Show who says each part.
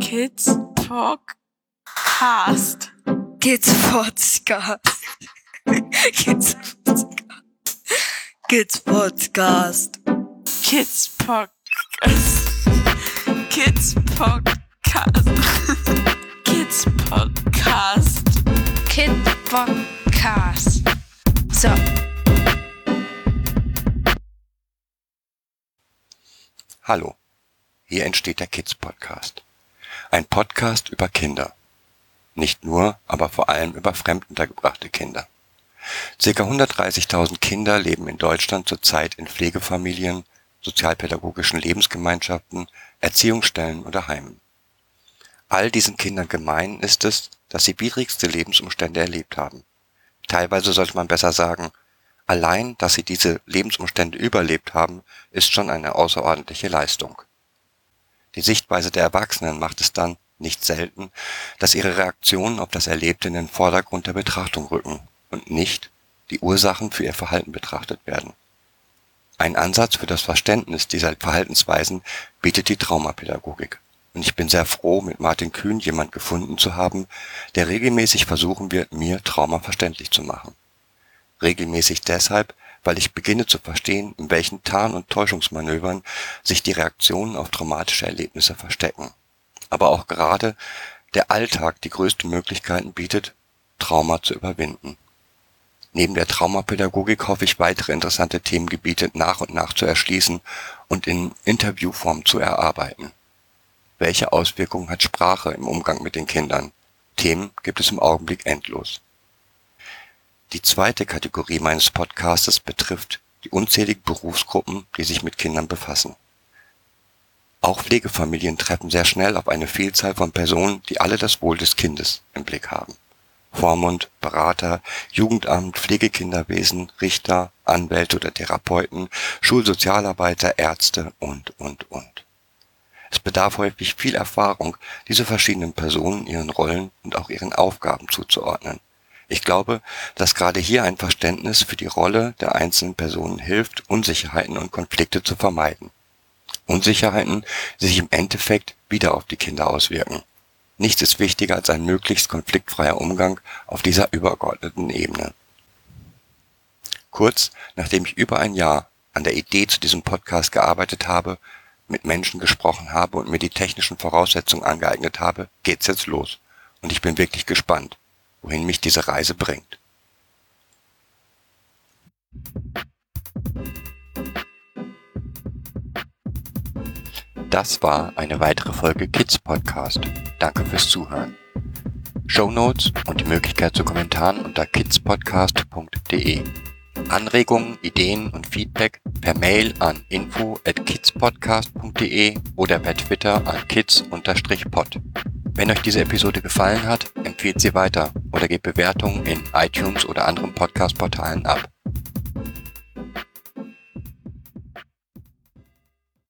Speaker 1: Kids Podcast.
Speaker 2: Kids Podcast. Kids Podcast. Kids Podcast.
Speaker 1: Kids Podcast. Kids Podcast. Kids Podcast.
Speaker 2: Kid Podcast. So.
Speaker 3: Hallo, hier entsteht der Kids Podcast. Ein Podcast über Kinder. Nicht nur, aber vor allem über fremduntergebrachte Kinder. Circa 130.000 Kinder leben in Deutschland zurzeit in Pflegefamilien, sozialpädagogischen Lebensgemeinschaften, Erziehungsstellen oder Heimen. All diesen Kindern gemein ist es, dass sie widrigste Lebensumstände erlebt haben. Teilweise sollte man besser sagen, allein, dass sie diese Lebensumstände überlebt haben, ist schon eine außerordentliche Leistung. Die Sichtweise der Erwachsenen macht es dann, nicht selten, dass ihre Reaktionen auf das Erlebte in den Vordergrund der Betrachtung rücken und nicht die Ursachen für ihr Verhalten betrachtet werden. Ein Ansatz für das Verständnis dieser Verhaltensweisen bietet die Traumapädagogik. Und ich bin sehr froh, mit Martin Kühn jemand gefunden zu haben, der regelmäßig versuchen wird, mir Trauma verständlich zu machen. Regelmäßig deshalb, weil ich beginne zu verstehen, in welchen Tarn- und Täuschungsmanövern sich die Reaktionen auf traumatische Erlebnisse verstecken. Aber auch gerade der Alltag die größten Möglichkeiten bietet, Trauma zu überwinden. Neben der Traumapädagogik hoffe ich weitere interessante Themengebiete nach und nach zu erschließen und in Interviewform zu erarbeiten. Welche Auswirkungen hat Sprache im Umgang mit den Kindern? Themen gibt es im Augenblick endlos. Die zweite Kategorie meines Podcastes betrifft die unzähligen Berufsgruppen, die sich mit Kindern befassen. Auch Pflegefamilien treffen sehr schnell auf eine Vielzahl von Personen, die alle das Wohl des Kindes im Blick haben. Vormund, Berater, Jugendamt, Pflegekinderwesen, Richter, Anwälte oder Therapeuten, Schulsozialarbeiter, Ärzte und, und, und. Es bedarf häufig viel Erfahrung, diese verschiedenen Personen ihren Rollen und auch ihren Aufgaben zuzuordnen. Ich glaube, dass gerade hier ein Verständnis für die Rolle der einzelnen Personen hilft, Unsicherheiten und Konflikte zu vermeiden. Unsicherheiten, die sich im Endeffekt wieder auf die Kinder auswirken. Nichts ist wichtiger als ein möglichst konfliktfreier Umgang auf dieser übergeordneten Ebene. Kurz nachdem ich über ein Jahr an der Idee zu diesem Podcast gearbeitet habe, mit Menschen gesprochen habe und mir die technischen Voraussetzungen angeeignet habe, geht's jetzt los. Und ich bin wirklich gespannt, wohin mich diese Reise bringt. Das war eine weitere Folge Kids Podcast. Danke fürs Zuhören. Show Notes und die Möglichkeit zu Kommentaren unter kidspodcast.de. Anregungen, Ideen und Feedback per Mail an info at kidspodcast.de oder per Twitter an kids-pod. Wenn euch diese Episode gefallen hat, empfehlt sie weiter oder gebt Bewertungen in iTunes oder anderen Podcast-Portalen ab.